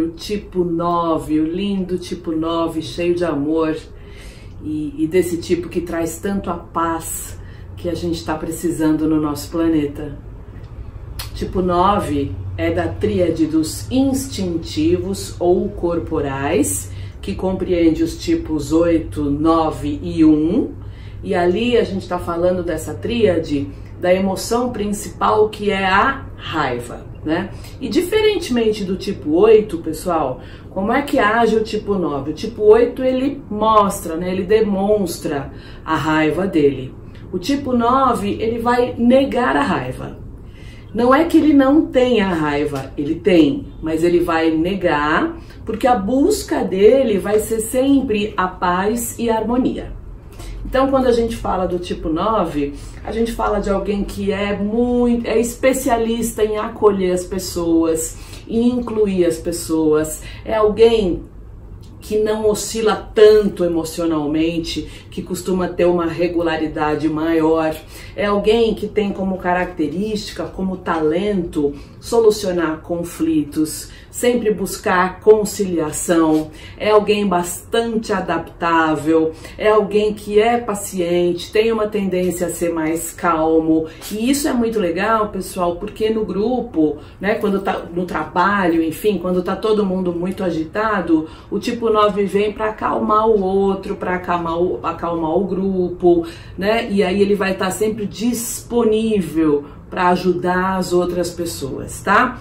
O tipo 9, o lindo tipo 9, cheio de amor e, e desse tipo que traz tanto a paz que a gente está precisando no nosso planeta. Tipo 9 é da tríade dos instintivos ou corporais, que compreende os tipos 8, 9 e 1. E ali a gente está falando dessa tríade da emoção principal que é a raiva né? E diferentemente do tipo 8, pessoal, como é que age o tipo 9? O tipo 8 ele mostra, né? Ele demonstra a raiva dele. O tipo 9, ele vai negar a raiva. Não é que ele não tenha raiva, ele tem, mas ele vai negar, porque a busca dele vai ser sempre a paz e a harmonia. Então, quando a gente fala do tipo 9, a gente fala de alguém que é muito, é especialista em acolher as pessoas, em incluir as pessoas, é alguém que não oscila tanto emocionalmente, que costuma ter uma regularidade maior. É alguém que tem como característica, como talento, solucionar conflitos, sempre buscar conciliação. É alguém bastante adaptável, é alguém que é paciente, tem uma tendência a ser mais calmo. E isso é muito legal, pessoal, porque no grupo, né, quando tá no trabalho, enfim, quando tá todo mundo muito agitado, o tipo 9 vem para acalmar o outro, para acalmar o, acalmar o grupo, né? E aí ele vai estar tá sempre disponível para ajudar as outras pessoas, tá?